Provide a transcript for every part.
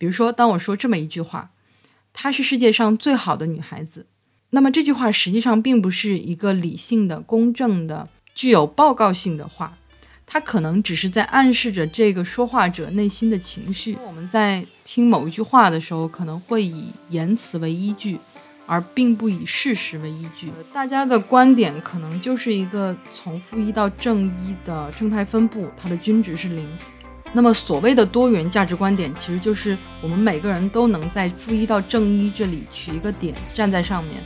比如说，当我说这么一句话，她是世界上最好的女孩子，那么这句话实际上并不是一个理性的、公正的、具有报告性的话，它可能只是在暗示着这个说话者内心的情绪。我们在听某一句话的时候，可能会以言辞为依据。而并不以事实为依据，大家的观点可能就是一个从负一到正一的正态分布，它的均值是零。那么所谓的多元价值观点，其实就是我们每个人都能在负一到正一这里取一个点，站在上面。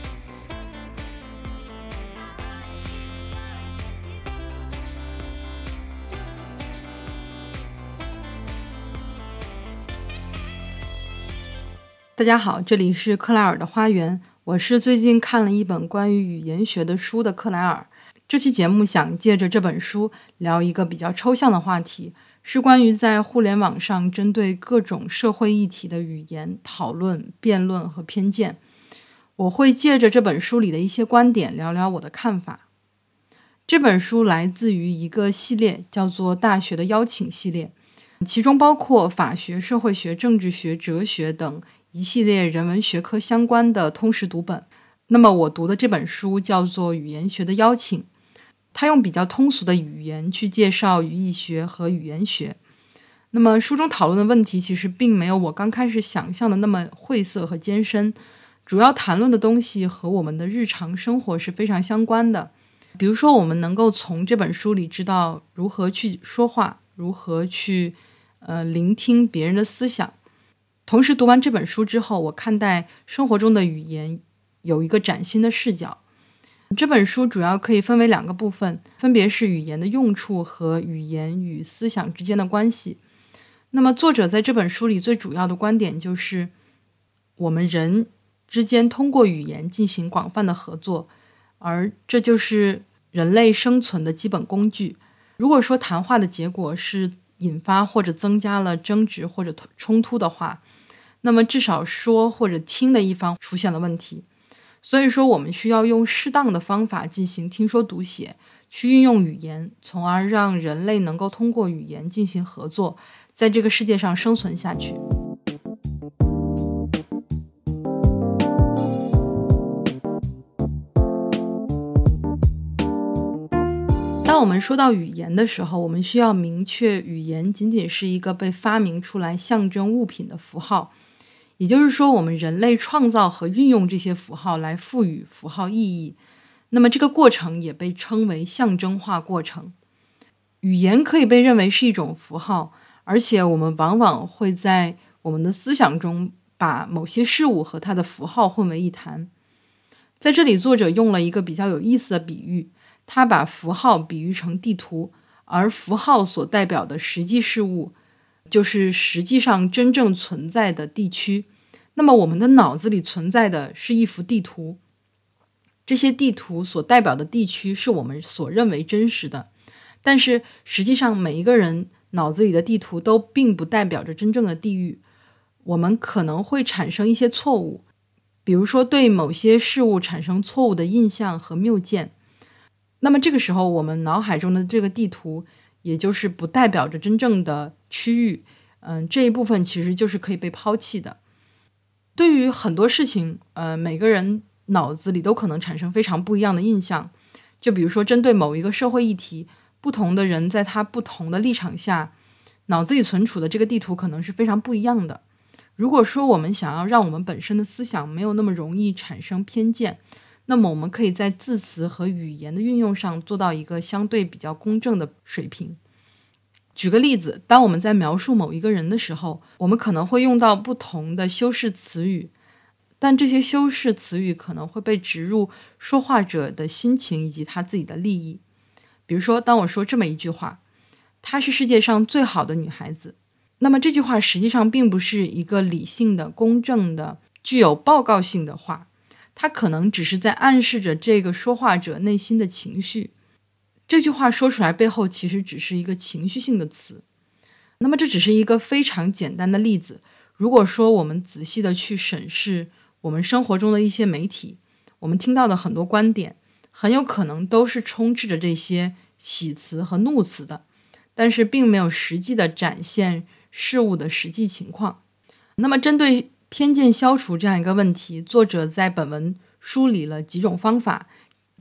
大家好，这里是克莱尔的花园。我是最近看了一本关于语言学的书的克莱尔。这期节目想借着这本书聊一个比较抽象的话题，是关于在互联网上针对各种社会议题的语言讨论、辩论和偏见。我会借着这本书里的一些观点聊聊我的看法。这本书来自于一个系列，叫做《大学的邀请》系列，其中包括法学、社会学、政治学、哲学等。一系列人文学科相关的通识读本。那么我读的这本书叫做《语言学的邀请》，他用比较通俗的语言去介绍语义学和语言学。那么书中讨论的问题其实并没有我刚开始想象的那么晦涩和艰深，主要谈论的东西和我们的日常生活是非常相关的。比如说，我们能够从这本书里知道如何去说话，如何去呃聆听别人的思想。同时，读完这本书之后，我看待生活中的语言有一个崭新的视角。这本书主要可以分为两个部分，分别是语言的用处和语言与思想之间的关系。那么，作者在这本书里最主要的观点就是，我们人之间通过语言进行广泛的合作，而这就是人类生存的基本工具。如果说谈话的结果是引发或者增加了争执或者冲突的话，那么至少说或者听的一方出现了问题，所以说我们需要用适当的方法进行听说读写，去运用语言，从而让人类能够通过语言进行合作，在这个世界上生存下去。当我们说到语言的时候，我们需要明确，语言仅仅是一个被发明出来象征物品的符号。也就是说，我们人类创造和运用这些符号来赋予符号意义，那么这个过程也被称为象征化过程。语言可以被认为是一种符号，而且我们往往会在我们的思想中把某些事物和它的符号混为一谈。在这里，作者用了一个比较有意思的比喻，他把符号比喻成地图，而符号所代表的实际事物。就是实际上真正存在的地区，那么我们的脑子里存在的是一幅地图，这些地图所代表的地区是我们所认为真实的，但是实际上每一个人脑子里的地图都并不代表着真正的地域，我们可能会产生一些错误，比如说对某些事物产生错误的印象和谬见，那么这个时候我们脑海中的这个地图。也就是不代表着真正的区域，嗯，这一部分其实就是可以被抛弃的。对于很多事情，呃，每个人脑子里都可能产生非常不一样的印象。就比如说，针对某一个社会议题，不同的人在他不同的立场下，脑子里存储的这个地图可能是非常不一样的。如果说我们想要让我们本身的思想没有那么容易产生偏见，那么，我们可以在字词和语言的运用上做到一个相对比较公正的水平。举个例子，当我们在描述某一个人的时候，我们可能会用到不同的修饰词语，但这些修饰词语可能会被植入说话者的心情以及他自己的利益。比如说，当我说这么一句话：“她是世界上最好的女孩子。”那么这句话实际上并不是一个理性的、公正的、具有报告性的话。它可能只是在暗示着这个说话者内心的情绪。这句话说出来背后其实只是一个情绪性的词。那么这只是一个非常简单的例子。如果说我们仔细的去审视我们生活中的一些媒体，我们听到的很多观点，很有可能都是充斥着这些喜词和怒词的，但是并没有实际的展现事物的实际情况。那么，针对偏见消除这样一个问题，作者在本文梳理了几种方法。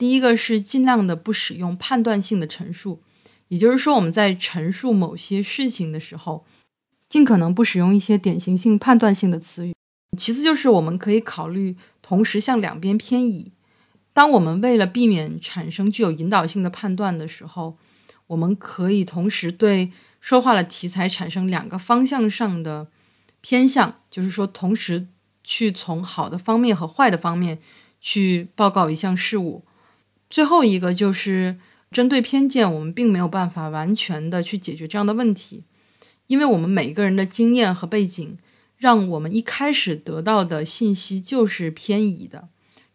第一个是尽量的不使用判断性的陈述，也就是说，我们在陈述某些事情的时候，尽可能不使用一些典型性、判断性的词语。其次，就是我们可以考虑同时向两边偏移。当我们为了避免产生具有引导性的判断的时候，我们可以同时对说话的题材产生两个方向上的偏向，就是说，同时去从好的方面和坏的方面去报告一项事物。最后一个就是针对偏见，我们并没有办法完全的去解决这样的问题，因为我们每一个人的经验和背景，让我们一开始得到的信息就是偏移的，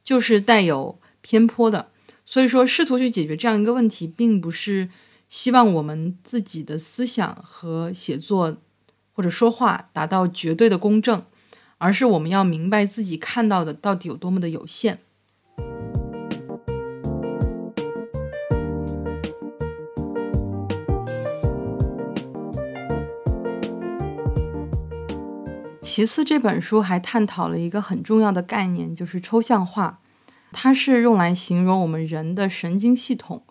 就是带有。偏颇的，所以说试图去解决这样一个问题，并不是希望我们自己的思想和写作或者说话达到绝对的公正，而是我们要明白自己看到的到底有多么的有限。其次，这本书还探讨了一个很重要的概念，就是抽象化。它是用来形容我们人的神经系统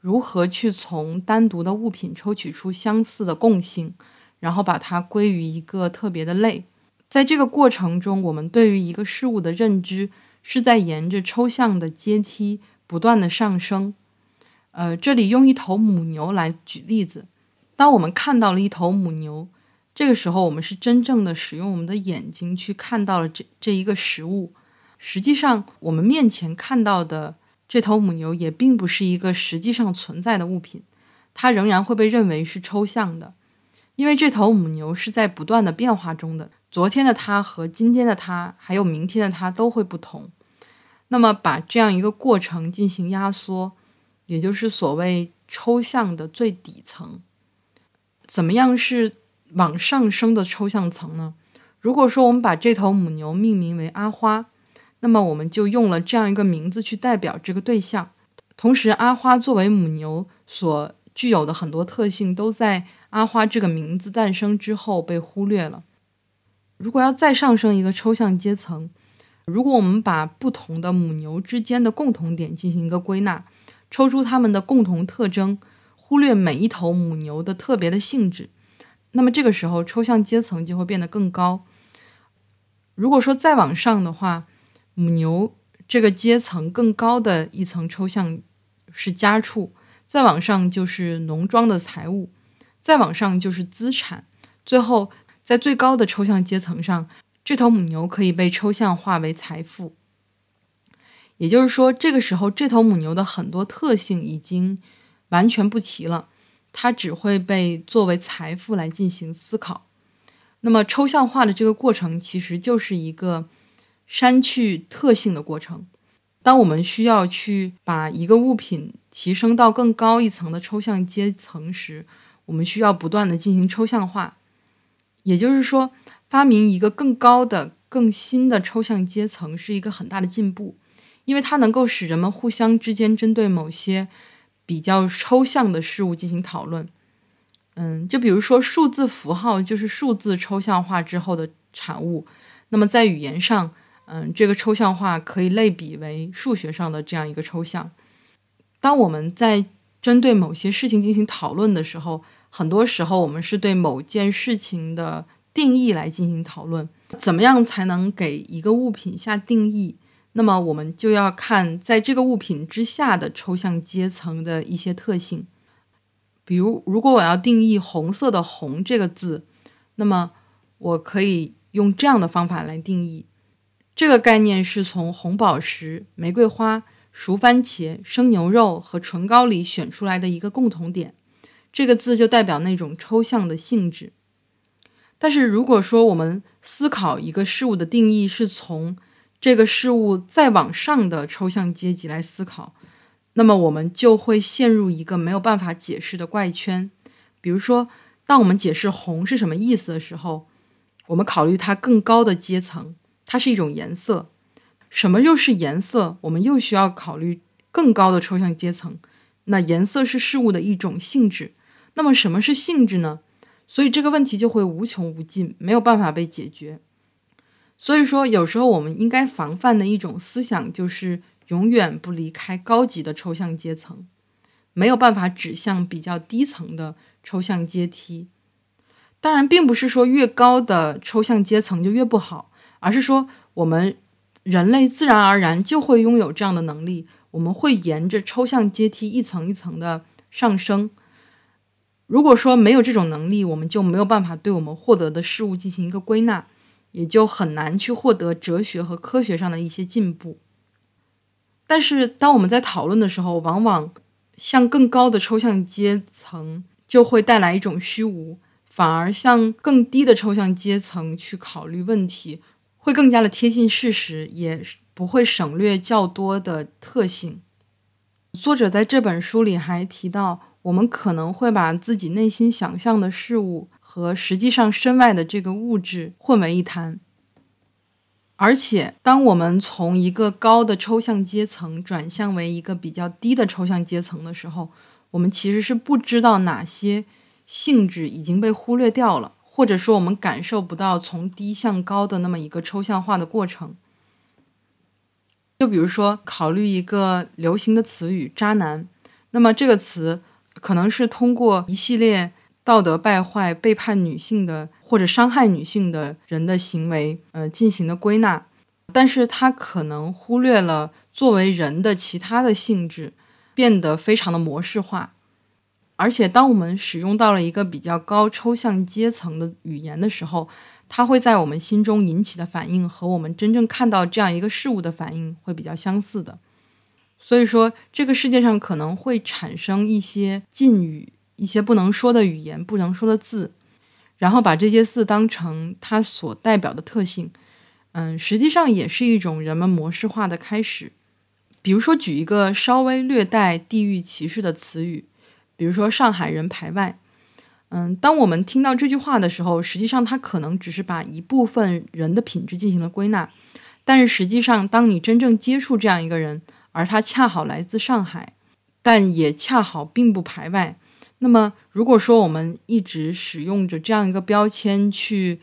如何去从单独的物品抽取出相似的共性，然后把它归于一个特别的类。在这个过程中，我们对于一个事物的认知是在沿着抽象的阶梯不断的上升。呃，这里用一头母牛来举例子。当我们看到了一头母牛，这个时候我们是真正的使用我们的眼睛去看到了这这一个食物。实际上，我们面前看到的这头母牛也并不是一个实际上存在的物品，它仍然会被认为是抽象的，因为这头母牛是在不断的变化中的。昨天的它和今天的它，还有明天的它都会不同。那么，把这样一个过程进行压缩，也就是所谓抽象的最底层。怎么样是往上升的抽象层呢？如果说我们把这头母牛命名为阿花。那么我们就用了这样一个名字去代表这个对象，同时阿花作为母牛所具有的很多特性，都在阿花这个名字诞生之后被忽略了。如果要再上升一个抽象阶层，如果我们把不同的母牛之间的共同点进行一个归纳，抽出它们的共同特征，忽略每一头母牛的特别的性质，那么这个时候抽象阶层就会变得更高。如果说再往上的话，母牛这个阶层更高的一层抽象是家畜，再往上就是农庄的财物，再往上就是资产，最后在最高的抽象阶层上，这头母牛可以被抽象化为财富。也就是说，这个时候这头母牛的很多特性已经完全不提了，它只会被作为财富来进行思考。那么抽象化的这个过程其实就是一个。删去特性的过程。当我们需要去把一个物品提升到更高一层的抽象阶层时，我们需要不断的进行抽象化。也就是说，发明一个更高的、更新的抽象阶层是一个很大的进步，因为它能够使人们互相之间针对某些比较抽象的事物进行讨论。嗯，就比如说数字符号就是数字抽象化之后的产物。那么在语言上，嗯，这个抽象化可以类比为数学上的这样一个抽象。当我们在针对某些事情进行讨论的时候，很多时候我们是对某件事情的定义来进行讨论。怎么样才能给一个物品下定义？那么我们就要看在这个物品之下的抽象阶层的一些特性。比如，如果我要定义红色的“红”这个字，那么我可以用这样的方法来定义。这个概念是从红宝石、玫瑰花、熟番茄、生牛肉和唇膏里选出来的一个共同点。这个字就代表那种抽象的性质。但是如果说我们思考一个事物的定义是从这个事物再往上的抽象阶级来思考，那么我们就会陷入一个没有办法解释的怪圈。比如说，当我们解释红是什么意思的时候，我们考虑它更高的阶层。它是一种颜色，什么又是颜色？我们又需要考虑更高的抽象阶层。那颜色是事物的一种性质，那么什么是性质呢？所以这个问题就会无穷无尽，没有办法被解决。所以说，有时候我们应该防范的一种思想就是永远不离开高级的抽象阶层，没有办法指向比较低层的抽象阶梯。当然，并不是说越高的抽象阶层就越不好，而是说我们人类自然而然就会拥有这样的能力，我们会沿着抽象阶梯一层一层的上升。如果说没有这种能力，我们就没有办法对我们获得的事物进行一个归纳。也就很难去获得哲学和科学上的一些进步。但是，当我们在讨论的时候，往往向更高的抽象阶层就会带来一种虚无，反而向更低的抽象阶层去考虑问题，会更加的贴近事实，也不会省略较多的特性。作者在这本书里还提到，我们可能会把自己内心想象的事物。和实际上身外的这个物质混为一谈，而且当我们从一个高的抽象阶层转向为一个比较低的抽象阶层的时候，我们其实是不知道哪些性质已经被忽略掉了，或者说我们感受不到从低向高的那么一个抽象化的过程。就比如说，考虑一个流行的词语“渣男”，那么这个词可能是通过一系列。道德败坏、背叛女性的或者伤害女性的人的行为，呃，进行的归纳，但是他可能忽略了作为人的其他的性质，变得非常的模式化。而且，当我们使用到了一个比较高抽象阶层的语言的时候，它会在我们心中引起的反应和我们真正看到这样一个事物的反应会比较相似的。所以说，这个世界上可能会产生一些禁语。一些不能说的语言，不能说的字，然后把这些字当成它所代表的特性，嗯，实际上也是一种人们模式化的开始。比如说，举一个稍微略带地域歧视的词语，比如说“上海人排外”。嗯，当我们听到这句话的时候，实际上它可能只是把一部分人的品质进行了归纳，但是实际上，当你真正接触这样一个人，而他恰好来自上海，但也恰好并不排外。那么，如果说我们一直使用着这样一个标签去，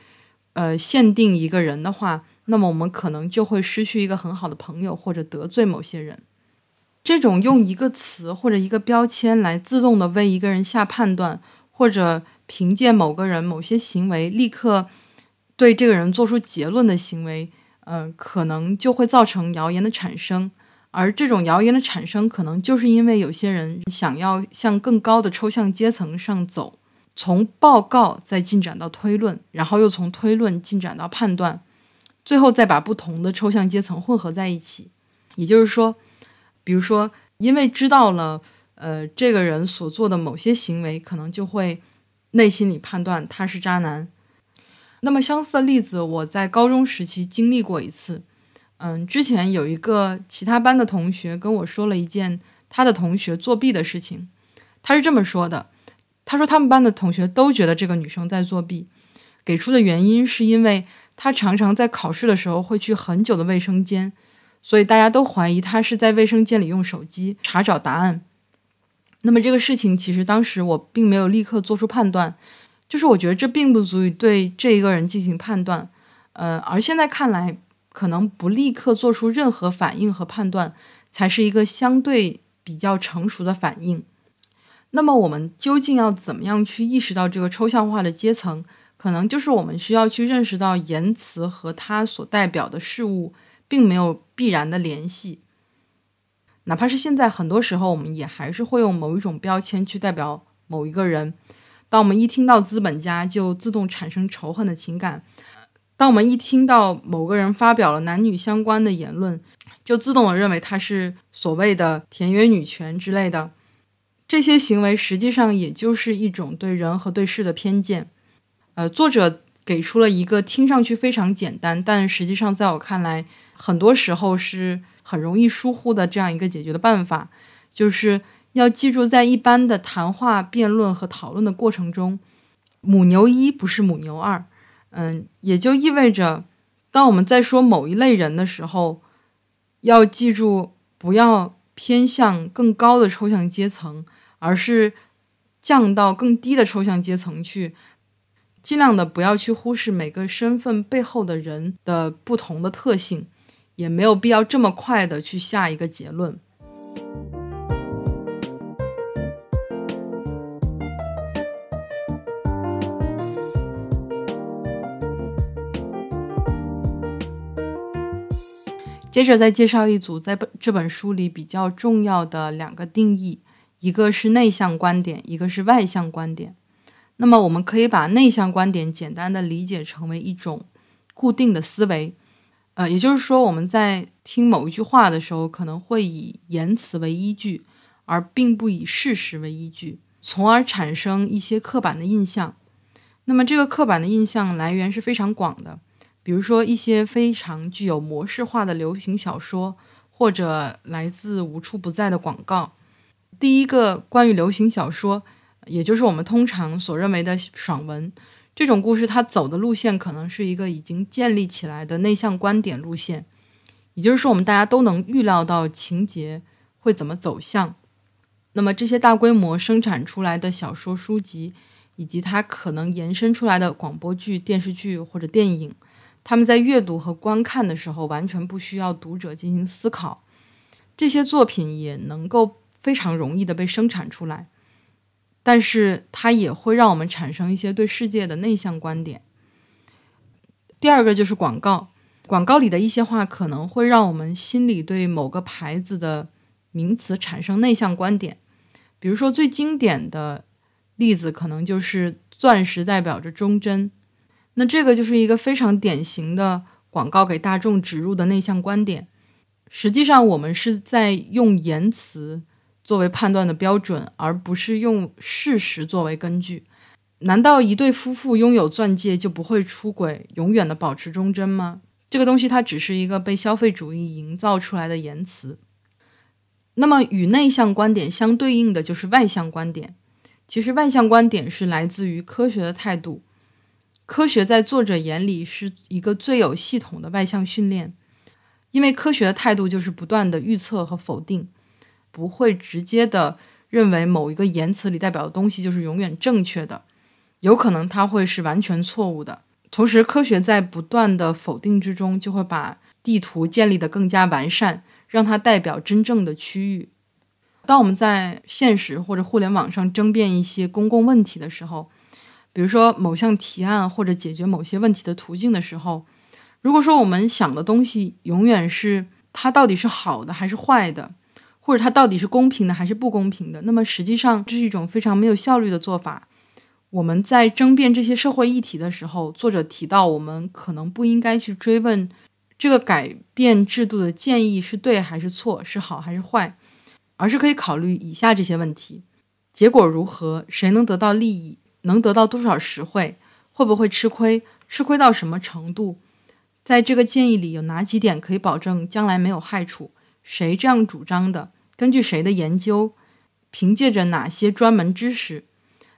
呃，限定一个人的话，那么我们可能就会失去一个很好的朋友，或者得罪某些人。这种用一个词或者一个标签来自动的为一个人下判断，或者凭借某个人某些行为立刻对这个人做出结论的行为，呃，可能就会造成谣言的产生。而这种谣言的产生，可能就是因为有些人想要向更高的抽象阶层上走，从报告再进展到推论，然后又从推论进展到判断，最后再把不同的抽象阶层混合在一起。也就是说，比如说，因为知道了，呃，这个人所做的某些行为，可能就会内心里判断他是渣男。那么相似的例子，我在高中时期经历过一次。嗯，之前有一个其他班的同学跟我说了一件他的同学作弊的事情。他是这么说的：“他说他们班的同学都觉得这个女生在作弊，给出的原因是因为她常常在考试的时候会去很久的卫生间，所以大家都怀疑她是在卫生间里用手机查找答案。那么这个事情其实当时我并没有立刻做出判断，就是我觉得这并不足以对这一个人进行判断。呃，而现在看来。”可能不立刻做出任何反应和判断，才是一个相对比较成熟的反应。那么，我们究竟要怎么样去意识到这个抽象化的阶层？可能就是我们需要去认识到言辞和它所代表的事物并没有必然的联系。哪怕是现在，很多时候我们也还是会用某一种标签去代表某一个人。当我们一听到资本家，就自动产生仇恨的情感。当我们一听到某个人发表了男女相关的言论，就自动的认为他是所谓的田园女权之类的，这些行为实际上也就是一种对人和对事的偏见。呃，作者给出了一个听上去非常简单，但实际上在我看来，很多时候是很容易疏忽的这样一个解决的办法，就是要记住，在一般的谈话、辩论和讨论的过程中，母牛一不是母牛二。嗯，也就意味着，当我们在说某一类人的时候，要记住不要偏向更高的抽象阶层，而是降到更低的抽象阶层去，尽量的不要去忽视每个身份背后的人的不同的特性，也没有必要这么快的去下一个结论。接着再介绍一组在本这本书里比较重要的两个定义，一个是内向观点，一个是外向观点。那么我们可以把内向观点简单的理解成为一种固定的思维，呃，也就是说我们在听某一句话的时候，可能会以言辞为依据，而并不以事实为依据，从而产生一些刻板的印象。那么这个刻板的印象来源是非常广的。比如说一些非常具有模式化的流行小说，或者来自无处不在的广告。第一个关于流行小说，也就是我们通常所认为的爽文，这种故事它走的路线可能是一个已经建立起来的内向观点路线，也就是说我们大家都能预料到情节会怎么走向。那么这些大规模生产出来的小说书籍，以及它可能延伸出来的广播剧、电视剧或者电影。他们在阅读和观看的时候，完全不需要读者进行思考，这些作品也能够非常容易的被生产出来，但是它也会让我们产生一些对世界的内向观点。第二个就是广告，广告里的一些话可能会让我们心里对某个牌子的名词产生内向观点，比如说最经典的例子可能就是钻石代表着忠贞。那这个就是一个非常典型的广告给大众植入的内向观点。实际上，我们是在用言辞作为判断的标准，而不是用事实作为根据。难道一对夫妇拥有钻戒就不会出轨，永远的保持忠贞吗？这个东西它只是一个被消费主义营造出来的言辞。那么，与内向观点相对应的就是外向观点。其实，外向观点是来自于科学的态度。科学在作者眼里是一个最有系统的外向训练，因为科学的态度就是不断的预测和否定，不会直接的认为某一个言辞里代表的东西就是永远正确的，有可能它会是完全错误的。同时，科学在不断的否定之中，就会把地图建立的更加完善，让它代表真正的区域。当我们在现实或者互联网上争辩一些公共问题的时候，比如说某项提案或者解决某些问题的途径的时候，如果说我们想的东西永远是它到底是好的还是坏的，或者它到底是公平的还是不公平的，那么实际上这是一种非常没有效率的做法。我们在争辩这些社会议题的时候，作者提到我们可能不应该去追问这个改变制度的建议是对还是错，是好还是坏，而是可以考虑以下这些问题：结果如何？谁能得到利益？能得到多少实惠？会不会吃亏？吃亏到什么程度？在这个建议里有哪几点可以保证将来没有害处？谁这样主张的？根据谁的研究？凭借着哪些专门知识？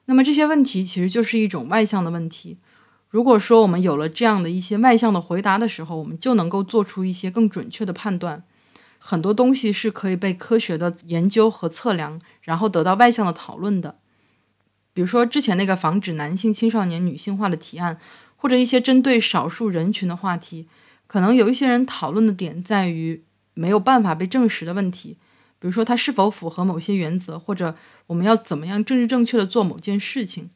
那么这些问题其实就是一种外向的问题。如果说我们有了这样的一些外向的回答的时候，我们就能够做出一些更准确的判断。很多东西是可以被科学的研究和测量，然后得到外向的讨论的。比如说，之前那个防止男性青少年女性化的提案，或者一些针对少数人群的话题，可能有一些人讨论的点在于没有办法被证实的问题，比如说它是否符合某些原则，或者我们要怎么样政治正确的做某件事情。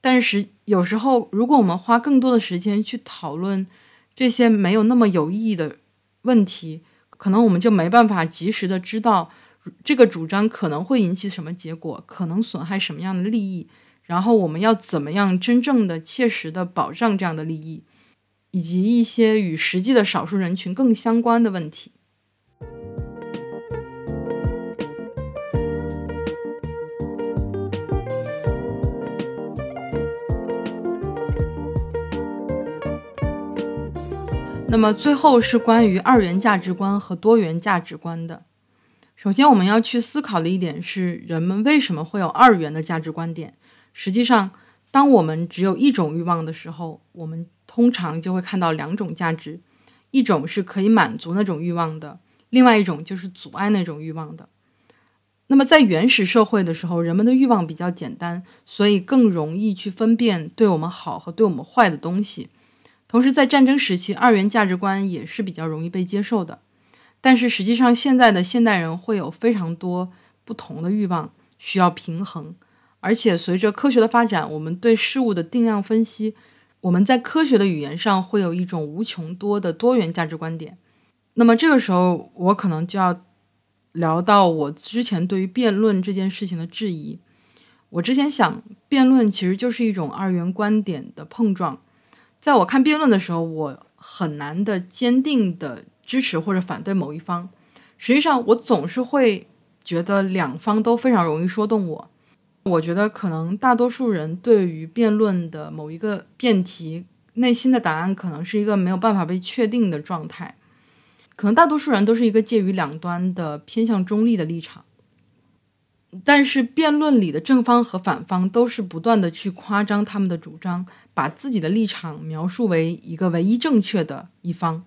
但是有时候，如果我们花更多的时间去讨论这些没有那么有意义的问题，可能我们就没办法及时的知道。这个主张可能会引起什么结果？可能损害什么样的利益？然后我们要怎么样真正的、切实的保障这样的利益，以及一些与实际的少数人群更相关的问题。那么最后是关于二元价值观和多元价值观的。首先，我们要去思考的一点是，人们为什么会有二元的价值观点？实际上，当我们只有一种欲望的时候，我们通常就会看到两种价值：一种是可以满足那种欲望的，另外一种就是阻碍那种欲望的。那么在原始社会的时候，人们的欲望比较简单，所以更容易去分辨对我们好和对我们坏的东西。同时，在战争时期，二元价值观也是比较容易被接受的。但是实际上，现在的现代人会有非常多不同的欲望需要平衡，而且随着科学的发展，我们对事物的定量分析，我们在科学的语言上会有一种无穷多的多元价值观点。那么这个时候，我可能就要。聊到我之前对于辩论这件事情的质疑，我之前想，辩论其实就是一种二元观点的碰撞。在我看辩论的时候，我很难的坚定的支持或者反对某一方。实际上，我总是会觉得两方都非常容易说动我。我觉得可能大多数人对于辩论的某一个辩题，内心的答案可能是一个没有办法被确定的状态。可能大多数人都是一个介于两端的偏向中立的立场，但是辩论里的正方和反方都是不断的去夸张他们的主张，把自己的立场描述为一个唯一正确的一方。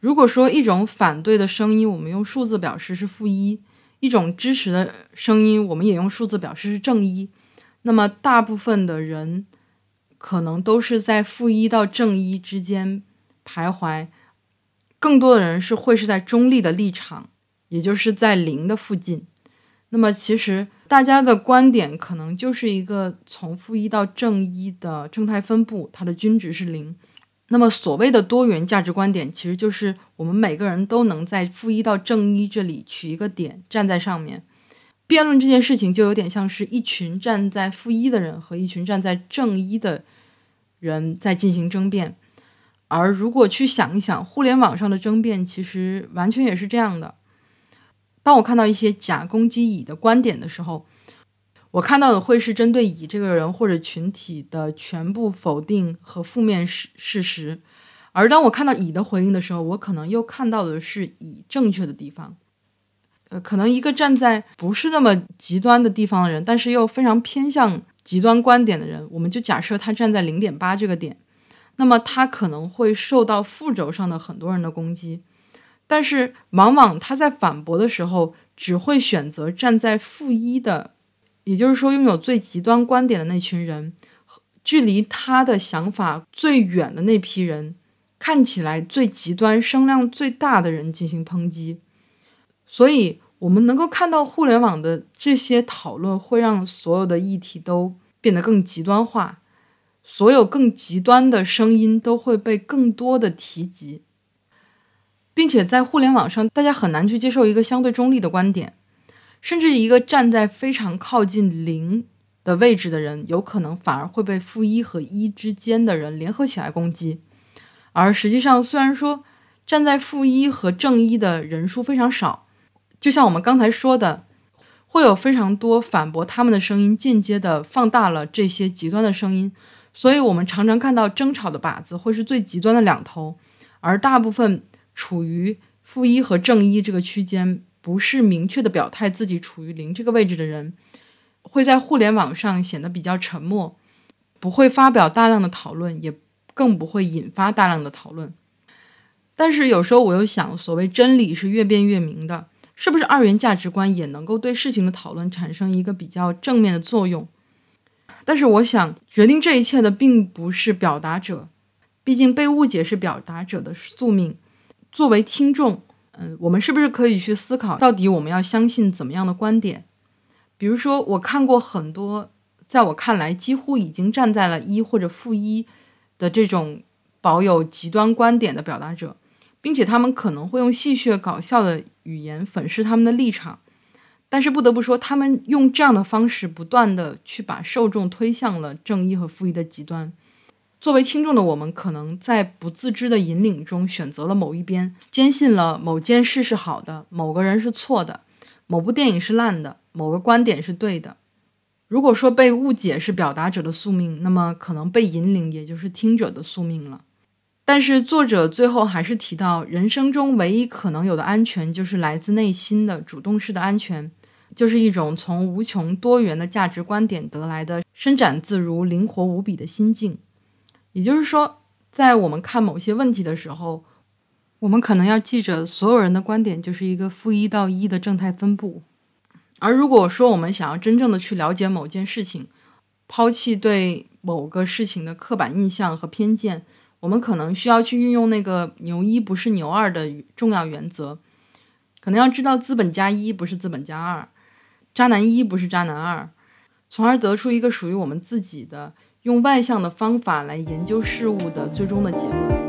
如果说一种反对的声音，我们用数字表示是负一；一种支持的声音，我们也用数字表示是正一。那么大部分的人可能都是在负一到正一之间徘徊。更多的人是会是在中立的立场，也就是在零的附近。那么，其实大家的观点可能就是一个从负一到正一的正态分布，它的均值是零。那么，所谓的多元价值观点，其实就是我们每个人都能在负一到正一这里取一个点，站在上面。辩论这件事情就有点像是一群站在负一的人和一群站在正一的人在进行争辩。而如果去想一想，互联网上的争辩其实完全也是这样的。当我看到一些假攻击乙的观点的时候，我看到的会是针对乙这个人或者群体的全部否定和负面事事实；而当我看到乙的回应的时候，我可能又看到的是乙正确的地方。呃，可能一个站在不是那么极端的地方的人，但是又非常偏向极端观点的人，我们就假设他站在零点八这个点。那么他可能会受到负轴上的很多人的攻击，但是往往他在反驳的时候只会选择站在负一的，也就是说拥有最极端观点的那群人，距离他的想法最远的那批人，看起来最极端、声量最大的人进行抨击。所以，我们能够看到互联网的这些讨论会让所有的议题都变得更极端化。所有更极端的声音都会被更多的提及，并且在互联网上，大家很难去接受一个相对中立的观点，甚至一个站在非常靠近零的位置的人，有可能反而会被负一和一之间的人联合起来攻击。而实际上，虽然说站在负一和正一的人数非常少，就像我们刚才说的，会有非常多反驳他们的声音，间接的放大了这些极端的声音。所以，我们常常看到争吵的靶子会是最极端的两头，而大部分处于负一和正一这个区间，不是明确的表态自己处于零这个位置的人，会在互联网上显得比较沉默，不会发表大量的讨论，也更不会引发大量的讨论。但是有时候我又想，所谓真理是越辩越明的，是不是二元价值观也能够对事情的讨论产生一个比较正面的作用？但是我想，决定这一切的并不是表达者，毕竟被误解是表达者的宿命。作为听众，嗯，我们是不是可以去思考，到底我们要相信怎么样的观点？比如说，我看过很多，在我看来几乎已经站在了一或者负一的这种保有极端观点的表达者，并且他们可能会用戏谑搞笑的语言粉饰他们的立场。但是不得不说，他们用这样的方式不断的去把受众推向了正一和负一的极端。作为听众的我们，可能在不自知的引领中选择了某一边，坚信了某件事是好的，某个人是错的，某部电影是烂的，某个观点是对的。如果说被误解是表达者的宿命，那么可能被引领也就是听者的宿命了。但是作者最后还是提到，人生中唯一可能有的安全，就是来自内心的主动式的安全。就是一种从无穷多元的价值观点得来的伸展自如、灵活无比的心境。也就是说，在我们看某些问题的时候，我们可能要记着，所有人的观点就是一个负一到一的正态分布。而如果说我们想要真正的去了解某件事情，抛弃对某个事情的刻板印象和偏见，我们可能需要去运用那个牛一不是牛二的重要原则，可能要知道资本家一不是资本家二，渣男一不是渣男二，从而得出一个属于我们自己的用外向的方法来研究事物的最终的结论。